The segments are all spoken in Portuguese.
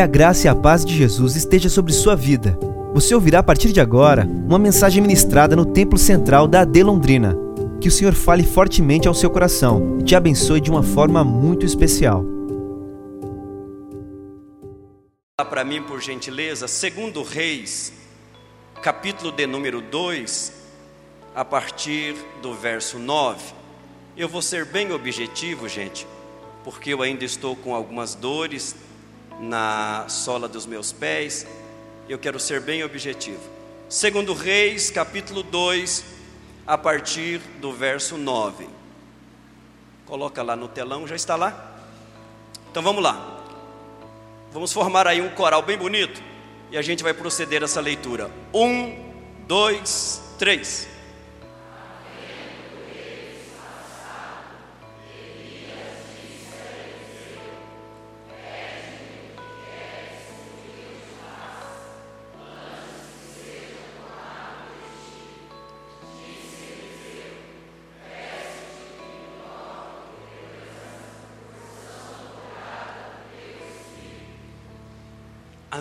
Que a graça e a paz de Jesus esteja sobre sua vida. Você ouvirá a partir de agora uma mensagem ministrada no Templo Central da AD Londrina. Que o Senhor fale fortemente ao seu coração e te abençoe de uma forma muito especial. Para mim, por gentileza, segundo Reis, capítulo de número 2, a partir do verso 9. Eu vou ser bem objetivo, gente, porque eu ainda estou com algumas dores na sola dos meus pés. Eu quero ser bem objetivo. Segundo Reis, capítulo 2, a partir do verso 9. Coloca lá no telão, já está lá? Então vamos lá. Vamos formar aí um coral bem bonito e a gente vai proceder essa leitura. Um, dois, três.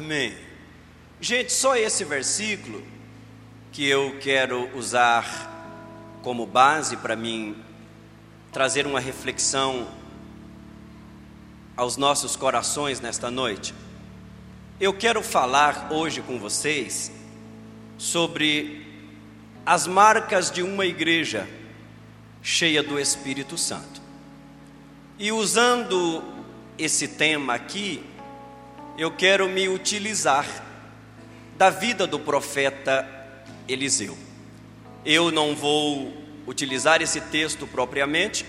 Amém. Gente, só esse versículo que eu quero usar como base para mim trazer uma reflexão aos nossos corações nesta noite. Eu quero falar hoje com vocês sobre as marcas de uma igreja cheia do Espírito Santo. E usando esse tema aqui, eu quero me utilizar da vida do profeta Eliseu. Eu não vou utilizar esse texto propriamente,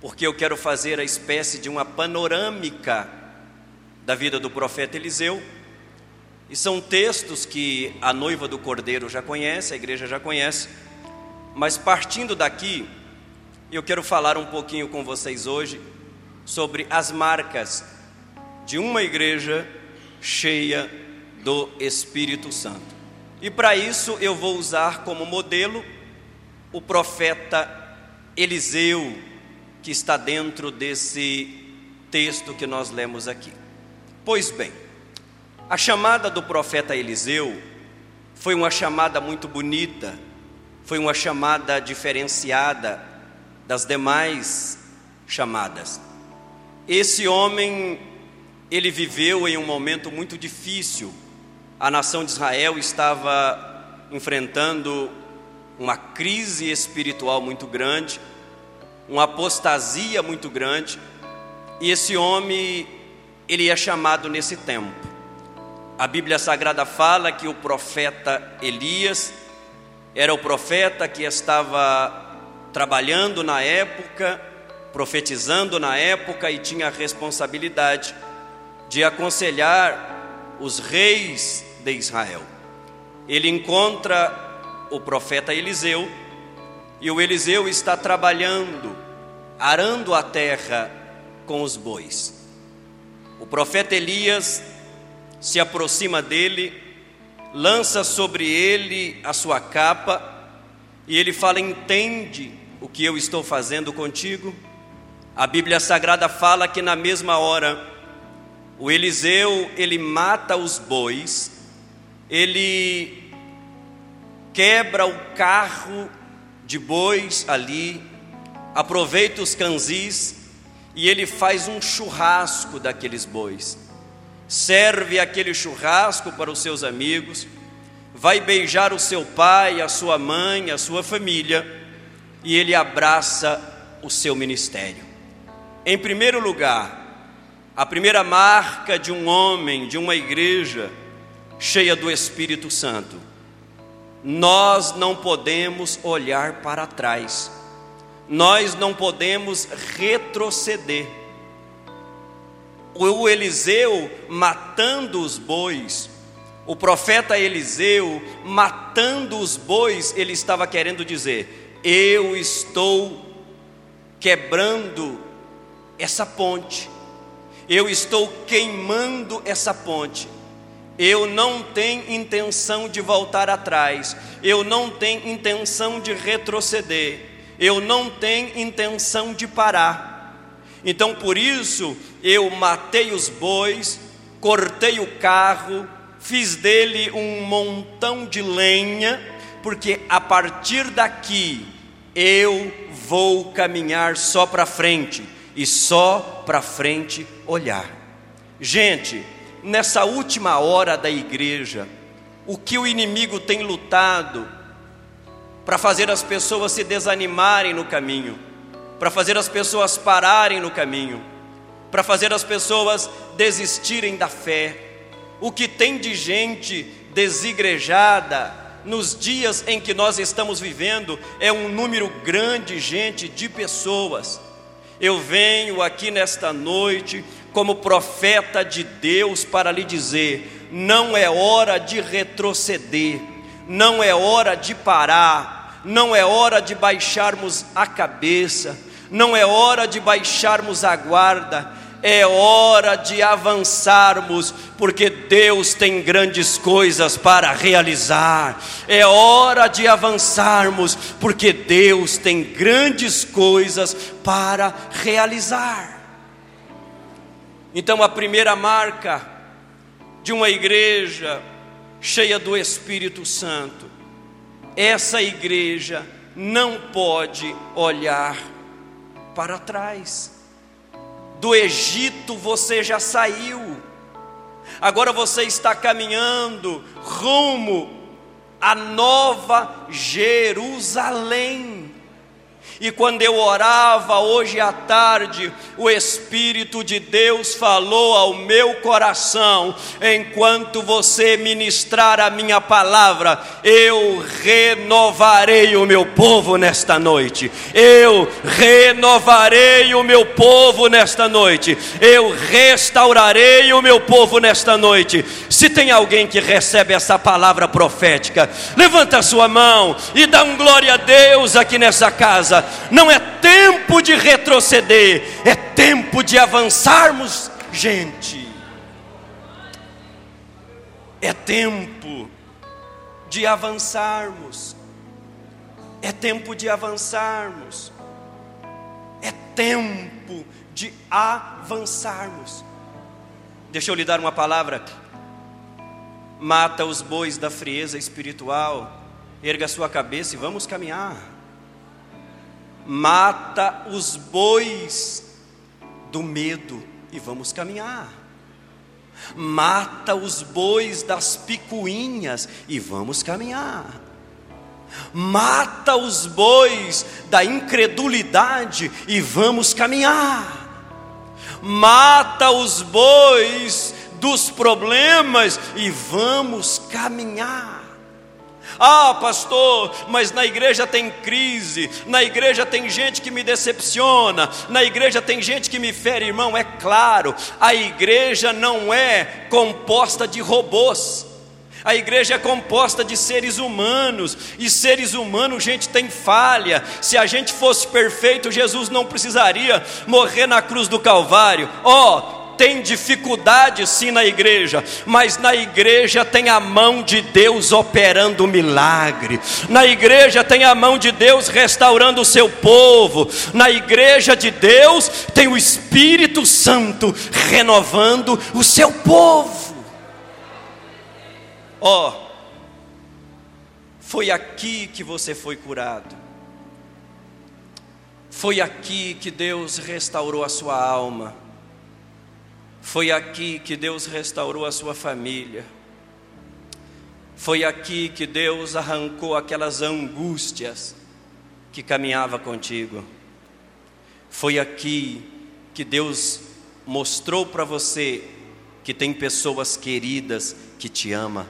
porque eu quero fazer a espécie de uma panorâmica da vida do profeta Eliseu. E são textos que a noiva do cordeiro já conhece, a igreja já conhece, mas partindo daqui, eu quero falar um pouquinho com vocês hoje sobre as marcas de uma igreja cheia do Espírito Santo. E para isso eu vou usar como modelo o profeta Eliseu, que está dentro desse texto que nós lemos aqui. Pois bem, a chamada do profeta Eliseu foi uma chamada muito bonita, foi uma chamada diferenciada das demais chamadas. Esse homem ele viveu em um momento muito difícil. A nação de Israel estava enfrentando uma crise espiritual muito grande, uma apostasia muito grande, e esse homem ele é chamado nesse tempo. A Bíblia Sagrada fala que o profeta Elias era o profeta que estava trabalhando na época, profetizando na época e tinha responsabilidade de aconselhar os reis de Israel. Ele encontra o profeta Eliseu e o Eliseu está trabalhando, arando a terra com os bois. O profeta Elias se aproxima dele, lança sobre ele a sua capa e ele fala: Entende o que eu estou fazendo contigo? A Bíblia Sagrada fala que na mesma hora o Eliseu, ele mata os bois, ele quebra o carro de bois ali, aproveita os canzis e ele faz um churrasco daqueles bois. Serve aquele churrasco para os seus amigos, vai beijar o seu pai, a sua mãe, a sua família e ele abraça o seu ministério. Em primeiro lugar, a primeira marca de um homem, de uma igreja cheia do Espírito Santo. Nós não podemos olhar para trás, nós não podemos retroceder. O Eliseu matando os bois, o profeta Eliseu matando os bois, ele estava querendo dizer: Eu estou quebrando essa ponte eu estou queimando essa ponte. Eu não tenho intenção de voltar atrás, eu não tenho intenção de retroceder, eu não tenho intenção de parar. Então por isso eu matei os bois, cortei o carro, fiz dele um montão de lenha, porque a partir daqui eu vou caminhar só para frente e só para frente olhar. Gente, nessa última hora da igreja, o que o inimigo tem lutado para fazer as pessoas se desanimarem no caminho, para fazer as pessoas pararem no caminho, para fazer as pessoas desistirem da fé. O que tem de gente desigrejada nos dias em que nós estamos vivendo é um número grande, gente, de pessoas. Eu venho aqui nesta noite como profeta de Deus para lhe dizer: não é hora de retroceder, não é hora de parar, não é hora de baixarmos a cabeça, não é hora de baixarmos a guarda, é hora de avançarmos, porque Deus tem grandes coisas para realizar. É hora de avançarmos, porque Deus tem grandes coisas para realizar. Então, a primeira marca de uma igreja cheia do Espírito Santo, essa igreja não pode olhar para trás. Do Egito você já saiu, agora você está caminhando rumo à nova Jerusalém. E quando eu orava hoje à tarde, o Espírito de Deus falou ao meu coração: enquanto você ministrar a minha palavra, eu renovarei o meu povo nesta noite. Eu renovarei o meu povo nesta noite. Eu restaurarei o meu povo nesta noite. Se tem alguém que recebe essa palavra profética, levanta a sua mão e dá um glória a Deus aqui nessa casa não é tempo de retroceder, é tempo de avançarmos, gente. É tempo de avançarmos. É tempo de avançarmos. É tempo de avançarmos. Deixa eu lhe dar uma palavra. Mata os bois da frieza espiritual. Erga sua cabeça e vamos caminhar mata os bois do medo e vamos caminhar. Mata os bois das picuinhas e vamos caminhar. Mata os bois da incredulidade e vamos caminhar. Mata os bois dos problemas e vamos caminhar. Ah, pastor, mas na igreja tem crise, na igreja tem gente que me decepciona, na igreja tem gente que me fere, irmão. É claro, a igreja não é composta de robôs. A igreja é composta de seres humanos, e seres humanos, gente, tem falha. Se a gente fosse perfeito, Jesus não precisaria morrer na cruz do Calvário. Ó, oh, tem dificuldade sim na igreja, mas na igreja tem a mão de Deus operando milagre, na igreja tem a mão de Deus restaurando o seu povo, na igreja de Deus tem o Espírito Santo renovando o seu povo. Ó, oh, foi aqui que você foi curado. Foi aqui que Deus restaurou a sua alma. Foi aqui que Deus restaurou a sua família. Foi aqui que Deus arrancou aquelas angústias que caminhava contigo. Foi aqui que Deus mostrou para você que tem pessoas queridas que te ama.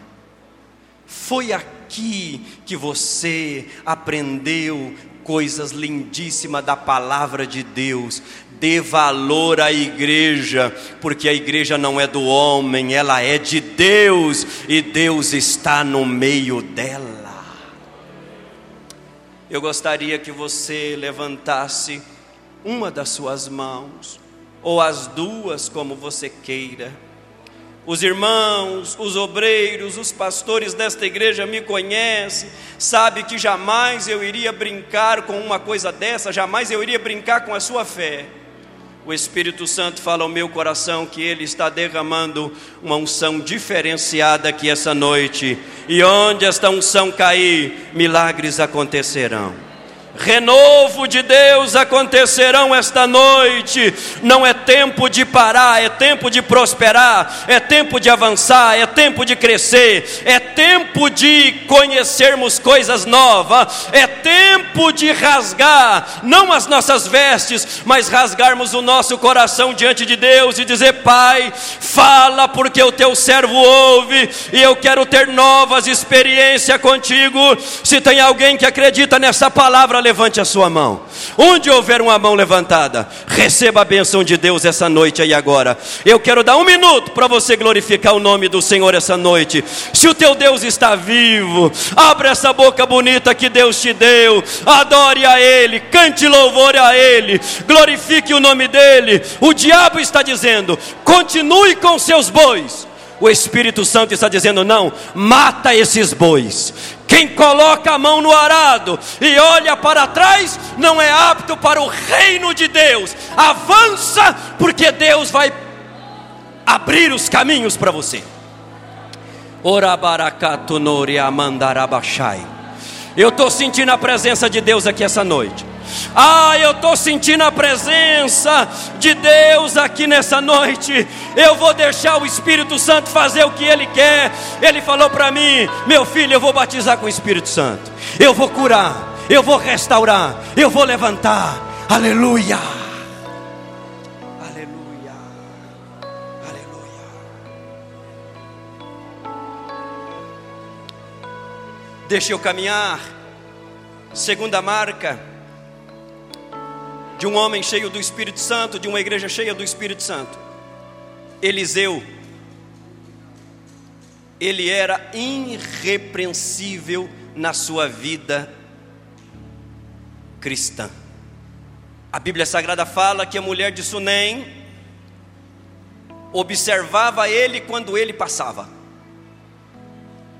Foi aqui que você aprendeu coisas lindíssimas da palavra de Deus. Dê valor à igreja, porque a igreja não é do homem, ela é de Deus e Deus está no meio dela. Eu gostaria que você levantasse uma das suas mãos, ou as duas, como você queira os irmãos, os obreiros, os pastores desta igreja me conhecem, sabe que jamais eu iria brincar com uma coisa dessa, jamais eu iria brincar com a sua fé. o Espírito Santo fala ao meu coração que Ele está derramando uma unção diferenciada aqui essa noite, e onde esta unção cair, milagres acontecerão renovo de Deus acontecerão esta noite. Não é tempo de parar, é tempo de prosperar, é tempo de avançar, é tempo de crescer, é tempo de conhecermos coisas novas, é tempo de rasgar, não as nossas vestes, mas rasgarmos o nosso coração diante de Deus e dizer: Pai, fala porque o teu servo ouve e eu quero ter novas experiências contigo. Se tem alguém que acredita nessa palavra, levante a sua mão. Onde houver uma mão levantada, receba a bênção de Deus essa noite aí agora. Eu quero dar um minuto para você glorificar o nome do Senhor essa noite. Se o teu Deus está vivo, abre essa boca bonita que Deus te deu, adore a Ele, cante louvor a Ele, glorifique o nome dEle. O diabo está dizendo: continue com seus bois. O Espírito Santo está dizendo: não, mata esses bois. Quem coloca a mão no arado e olha para trás não é apto para o reino de Deus. Avança, porque Deus vai abrir os caminhos para você. Eu estou sentindo a presença de Deus aqui essa noite. Ah, eu estou sentindo a presença de Deus aqui nessa noite. Eu vou deixar o Espírito Santo fazer o que Ele quer. Ele falou para mim: Meu filho, eu vou batizar com o Espírito Santo. Eu vou curar, eu vou restaurar, eu vou levantar. Aleluia. Aleluia. Aleluia. Deixa eu caminhar. Segunda marca de um homem cheio do Espírito Santo, de uma igreja cheia do Espírito Santo. Eliseu, ele era irrepreensível na sua vida cristã. A Bíblia Sagrada fala que a mulher de Sunem observava ele quando ele passava.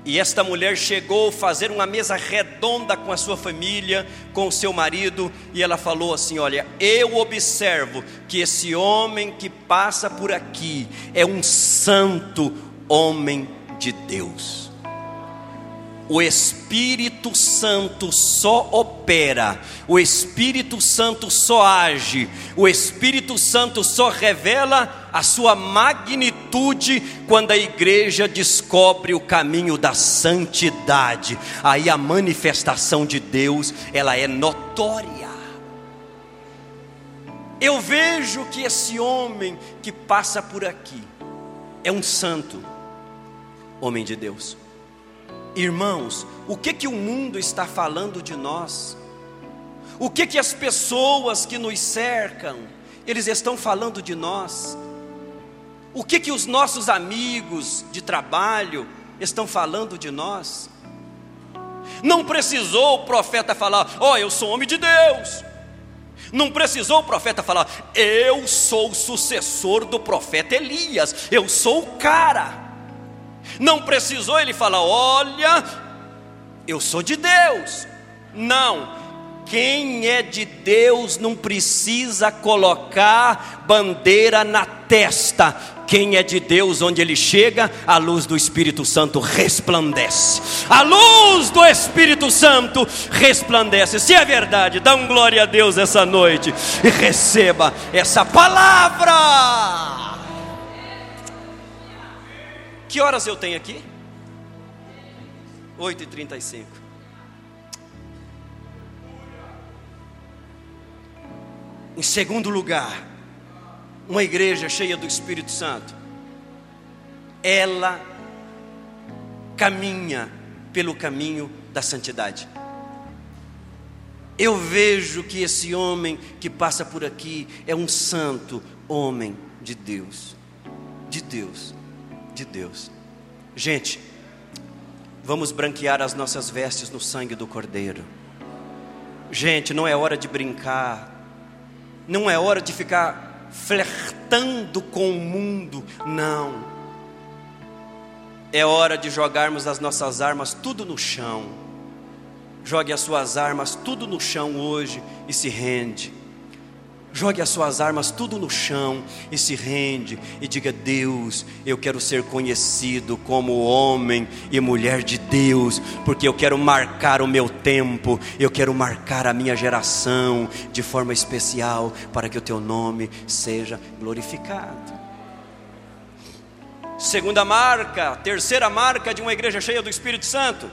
E esta mulher chegou a fazer uma mesa redonda com a sua família, com o seu marido, e ela falou assim: Olha, eu observo que esse homem que passa por aqui é um santo homem de Deus. O Espírito Santo só opera, o Espírito Santo só age, o Espírito Santo só revela a sua magnitude quando a igreja descobre o caminho da santidade. Aí a manifestação de Deus, ela é notória. Eu vejo que esse homem que passa por aqui é um santo homem de Deus. Irmãos, o que que o mundo está falando de nós? O que que as pessoas que nos cercam, eles estão falando de nós? O que que os nossos amigos de trabalho estão falando de nós? Não precisou o profeta falar: "Ó, oh, eu sou homem de Deus". Não precisou o profeta falar: "Eu sou o sucessor do profeta Elias, eu sou o cara". Não precisou ele falar: Olha, eu sou de Deus. Não, quem é de Deus não precisa colocar bandeira na testa. Quem é de Deus, onde ele chega, a luz do Espírito Santo resplandece. A luz do Espírito Santo resplandece. Se é verdade, dá um glória a Deus essa noite e receba essa palavra. Que horas eu tenho aqui? 8h35. Em segundo lugar, uma igreja cheia do Espírito Santo, ela caminha pelo caminho da santidade. Eu vejo que esse homem que passa por aqui é um santo homem de Deus, de Deus de Deus. Gente, vamos branquear as nossas vestes no sangue do Cordeiro. Gente, não é hora de brincar, não é hora de ficar flertando com o mundo, não. É hora de jogarmos as nossas armas tudo no chão. Jogue as suas armas tudo no chão hoje e se rende. Jogue as suas armas tudo no chão e se rende e diga: Deus, eu quero ser conhecido como homem e mulher de Deus, porque eu quero marcar o meu tempo, eu quero marcar a minha geração de forma especial para que o teu nome seja glorificado. Segunda marca, terceira marca de uma igreja cheia do Espírito Santo.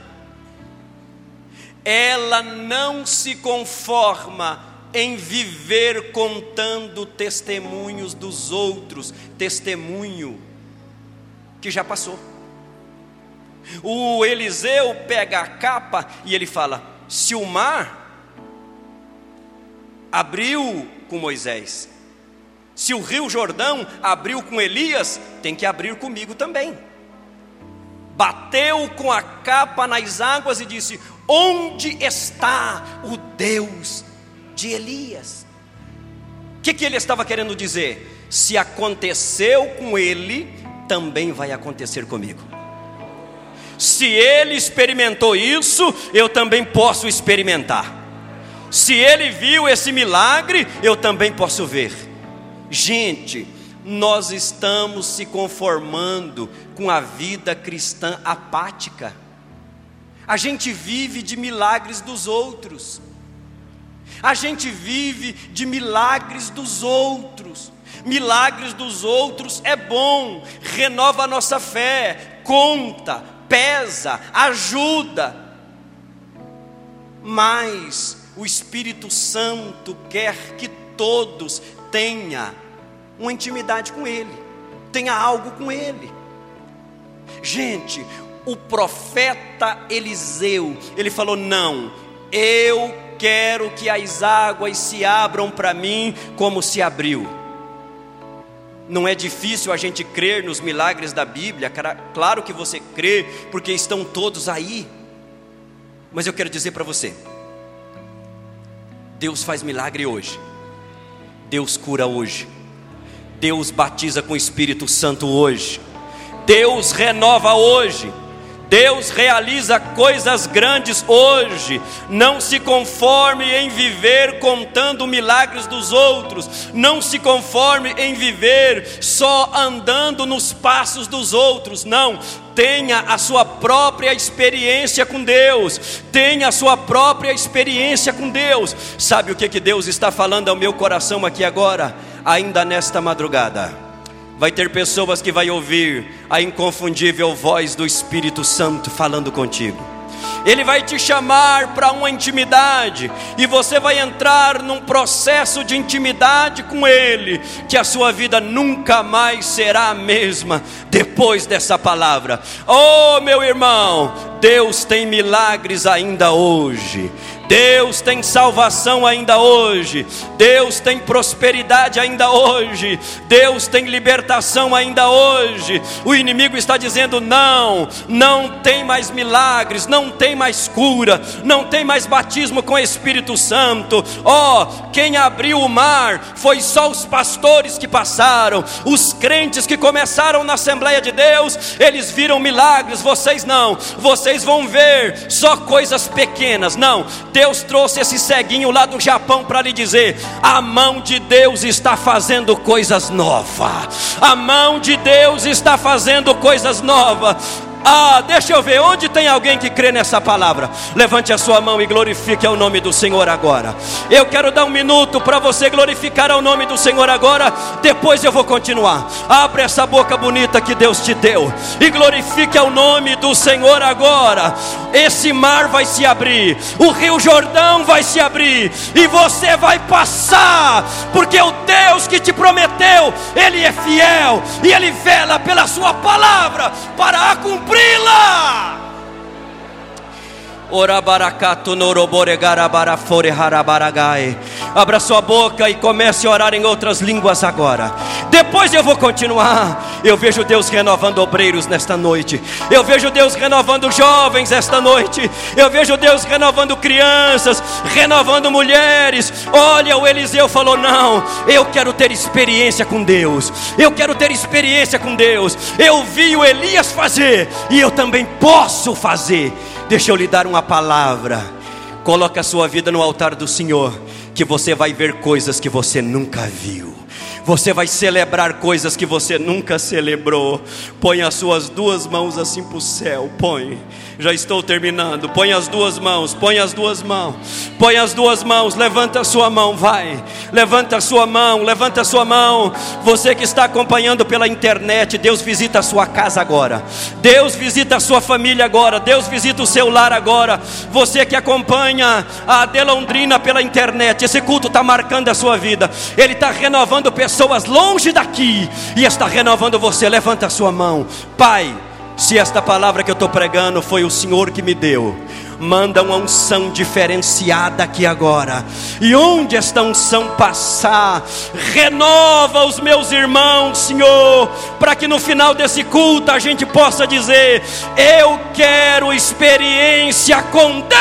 Ela não se conforma em viver contando testemunhos dos outros, testemunho que já passou. O Eliseu pega a capa e ele fala: se o mar abriu com Moisés, se o rio Jordão abriu com Elias, tem que abrir comigo também. Bateu com a capa nas águas e disse: Onde está o Deus de Elias. O que, que ele estava querendo dizer? Se aconteceu com ele, também vai acontecer comigo. Se ele experimentou isso, eu também posso experimentar. Se ele viu esse milagre, eu também posso ver. Gente, nós estamos se conformando com a vida cristã apática. A gente vive de milagres dos outros. A gente vive de milagres dos outros. Milagres dos outros é bom, renova a nossa fé, conta, pesa, ajuda. Mas o Espírito Santo quer que todos tenham uma intimidade com Ele, tenha algo com Ele. Gente, o profeta Eliseu, ele falou: Não, eu quero que as águas se abram para mim como se abriu. Não é difícil a gente crer nos milagres da Bíblia, claro que você crê, porque estão todos aí. Mas eu quero dizer para você: Deus faz milagre hoje, Deus cura hoje, Deus batiza com o Espírito Santo hoje, Deus renova hoje. Deus realiza coisas grandes hoje. Não se conforme em viver contando milagres dos outros. Não se conforme em viver só andando nos passos dos outros. Não. Tenha a sua própria experiência com Deus. Tenha a sua própria experiência com Deus. Sabe o que, que Deus está falando ao meu coração aqui agora? Ainda nesta madrugada vai ter pessoas que vai ouvir a inconfundível voz do Espírito Santo falando contigo. Ele vai te chamar para uma intimidade e você vai entrar num processo de intimidade com Ele, que a sua vida nunca mais será a mesma depois dessa palavra. Oh, meu irmão, Deus tem milagres ainda hoje. Deus tem salvação ainda hoje, Deus tem prosperidade ainda hoje, Deus tem libertação ainda hoje. O inimigo está dizendo: não, não tem mais milagres, não tem mais cura, não tem mais batismo com o Espírito Santo. Ó, oh, quem abriu o mar foi só os pastores que passaram, os crentes que começaram na Assembleia de Deus, eles viram milagres, vocês não, vocês vão ver só coisas pequenas, não. Trouxe esse ceguinho lá do Japão para lhe dizer: a mão de Deus está fazendo coisas novas. A mão de Deus está fazendo coisas novas. Ah, deixa eu ver, onde tem alguém que crê nessa palavra? Levante a sua mão e glorifique o nome do Senhor agora. Eu quero dar um minuto para você glorificar o nome do Senhor agora, depois eu vou continuar. Abre essa boca bonita que Deus te deu e glorifique o nome do Senhor agora. Esse mar vai se abrir, o Rio Jordão vai se abrir e você vai passar, porque o Deus que te prometeu, Ele é fiel e Ele vela pela Sua palavra para cumprir cumpri-la. Abra sua boca e comece a orar em outras línguas agora. Depois eu vou continuar. Eu vejo Deus renovando obreiros nesta noite. Eu vejo Deus renovando jovens esta noite. Eu vejo Deus renovando crianças, renovando mulheres. Olha, o Eliseu falou: Não, eu quero ter experiência com Deus. Eu quero ter experiência com Deus. Eu vi o Elias fazer e eu também posso fazer. Deixa eu lhe dar uma palavra. Coloque a sua vida no altar do Senhor que você vai ver coisas que você nunca viu. Você vai celebrar coisas que você nunca celebrou. Põe as suas duas mãos assim para o céu. Põe. Já estou terminando. Põe as duas mãos. Põe as duas mãos. Põe as duas mãos. Levanta a sua mão. Vai. Levanta a sua mão. Levanta a sua mão. Você que está acompanhando pela internet. Deus visita a sua casa agora. Deus visita a sua família agora. Deus visita o seu lar agora. Você que acompanha a Delondrina pela internet. Esse culto está marcando a sua vida. Ele está renovando pessoas longe daqui e está renovando você. Levanta a sua mão, Pai. Se esta palavra que eu estou pregando foi o Senhor que me deu, manda uma unção diferenciada aqui agora. E onde esta unção passar, renova os meus irmãos, Senhor, para que no final desse culto a gente possa dizer: Eu quero experiência com Deus.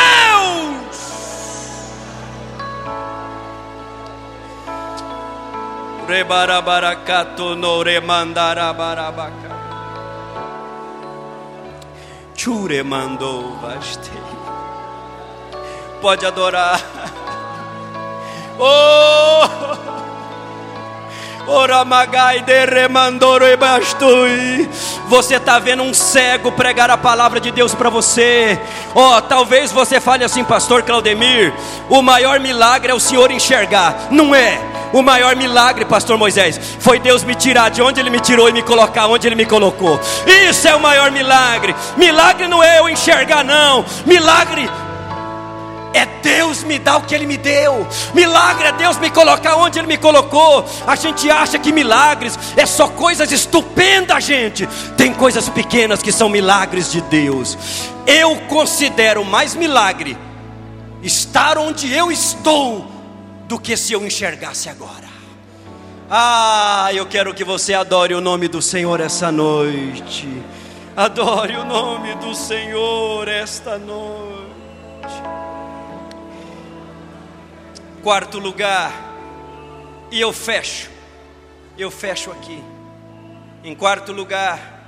Rebarabarakato no remandarabarabaka. Chure mandou bastei. Pode adorar. Oh! Oramagai de remandoro e bastui. Você está vendo um cego pregar a palavra de Deus para você. Ó, oh, talvez você fale assim, pastor Claudemir, o maior milagre é o Senhor enxergar. Não é. O maior milagre, pastor Moisés, foi Deus me tirar de onde ele me tirou e me colocar onde ele me colocou. Isso é o maior milagre. Milagre não é eu enxergar não. Milagre é Deus me dar o que Ele me deu. Milagre é Deus me colocar onde Ele me colocou. A gente acha que milagres é só coisas estupendas, gente. Tem coisas pequenas que são milagres de Deus. Eu considero mais milagre estar onde eu estou do que se eu enxergasse agora. Ah, eu quero que você adore o nome do Senhor essa noite. Adore o nome do Senhor esta noite. Quarto lugar, e eu fecho, eu fecho aqui. Em quarto lugar,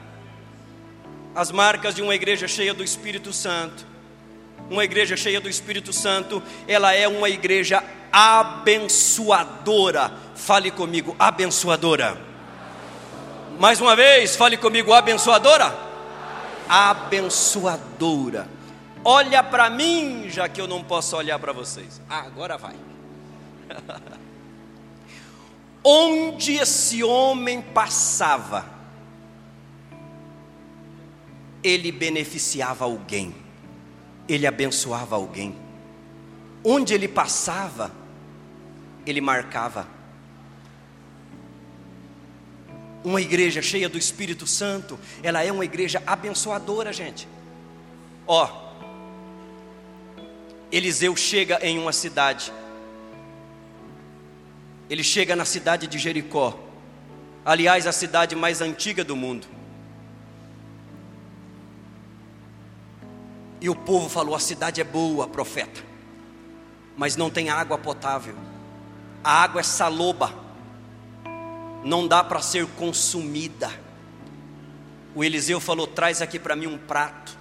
as marcas de uma igreja cheia do Espírito Santo. Uma igreja cheia do Espírito Santo, ela é uma igreja abençoadora. Fale comigo, abençoadora. Mais uma vez, fale comigo, abençoadora. Abençoadora. Olha para mim, já que eu não posso olhar para vocês. Ah, agora vai. Onde esse homem passava, ele beneficiava alguém, ele abençoava alguém. Onde ele passava, ele marcava. Uma igreja cheia do Espírito Santo, ela é uma igreja abençoadora, gente. Ó, Eliseu chega em uma cidade, ele chega na cidade de Jericó, aliás, a cidade mais antiga do mundo. E o povo falou: a cidade é boa, profeta, mas não tem água potável, a água é saloba, não dá para ser consumida. O Eliseu falou: traz aqui para mim um prato.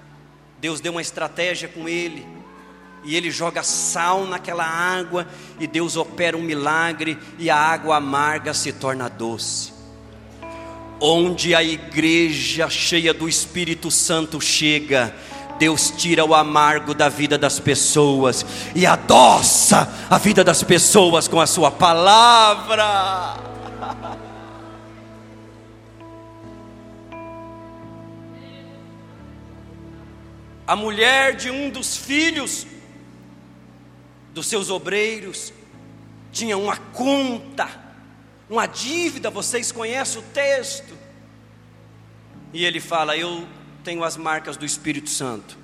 Deus deu uma estratégia com ele e ele joga sal naquela água, e Deus opera um milagre, e a água amarga se torna doce. Onde a igreja cheia do Espírito Santo chega, Deus tira o amargo da vida das pessoas e adoça a vida das pessoas com a Sua palavra. A mulher de um dos filhos dos seus obreiros, tinha uma conta, uma dívida, vocês conhecem o texto. E ele fala: Eu tenho as marcas do Espírito Santo,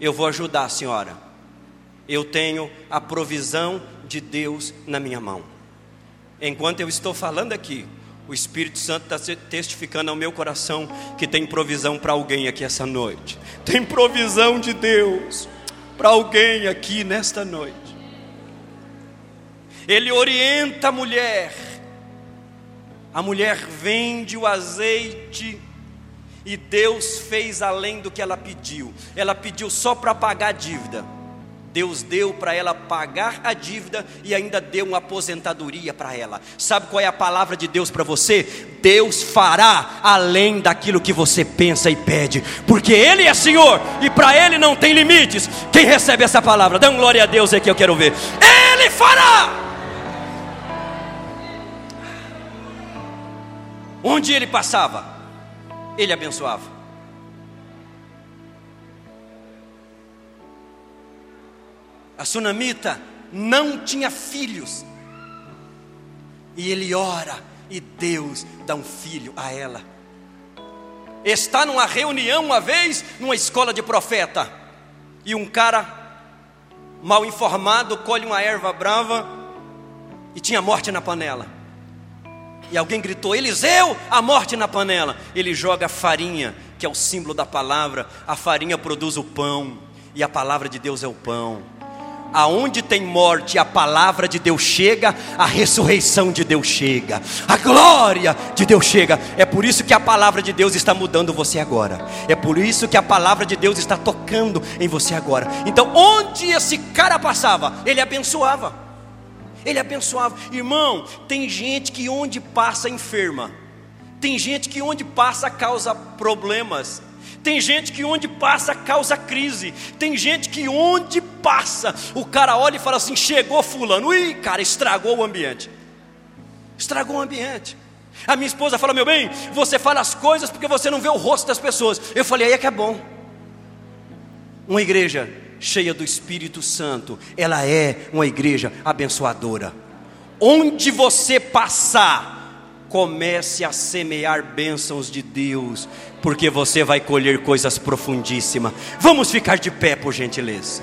eu vou ajudar a senhora, eu tenho a provisão de Deus na minha mão. Enquanto eu estou falando aqui, o Espírito Santo está testificando ao meu coração que tem provisão para alguém aqui essa noite. Tem provisão de Deus para alguém aqui nesta noite. Ele orienta a mulher. A mulher vende o azeite e Deus fez além do que ela pediu. Ela pediu só para pagar a dívida. Deus deu para ela pagar a dívida e ainda deu uma aposentadoria para ela. Sabe qual é a palavra de Deus para você? Deus fará além daquilo que você pensa e pede, porque Ele é Senhor e para Ele não tem limites. Quem recebe essa palavra, dá glória a Deus aqui, eu quero ver. Ele fará. Onde ele passava, ele abençoava. A sunamita não tinha filhos. E ele ora e Deus dá um filho a ela. Está numa reunião uma vez, numa escola de profeta, e um cara mal informado colhe uma erva brava e tinha morte na panela. E alguém gritou: Eliseu, a morte na panela. Ele joga farinha, que é o símbolo da palavra. A farinha produz o pão, e a palavra de Deus é o pão aonde tem morte, a palavra de Deus chega, a ressurreição de Deus chega, a glória de Deus chega. É por isso que a palavra de Deus está mudando você agora. É por isso que a palavra de Deus está tocando em você agora. Então, onde esse cara passava, ele abençoava. Ele abençoava. Irmão, tem gente que onde passa enferma. Tem gente que onde passa causa problemas. Tem gente que onde passa causa crise. Tem gente que onde passa, o cara olha e fala assim: chegou fulano. Ui, cara, estragou o ambiente. Estragou o ambiente. A minha esposa fala: meu bem, você fala as coisas porque você não vê o rosto das pessoas. Eu falei: aí é que é bom. Uma igreja cheia do Espírito Santo, ela é uma igreja abençoadora. Onde você passar, comece a semear bênçãos de Deus, porque você vai colher coisas profundíssimas. Vamos ficar de pé, por gentileza.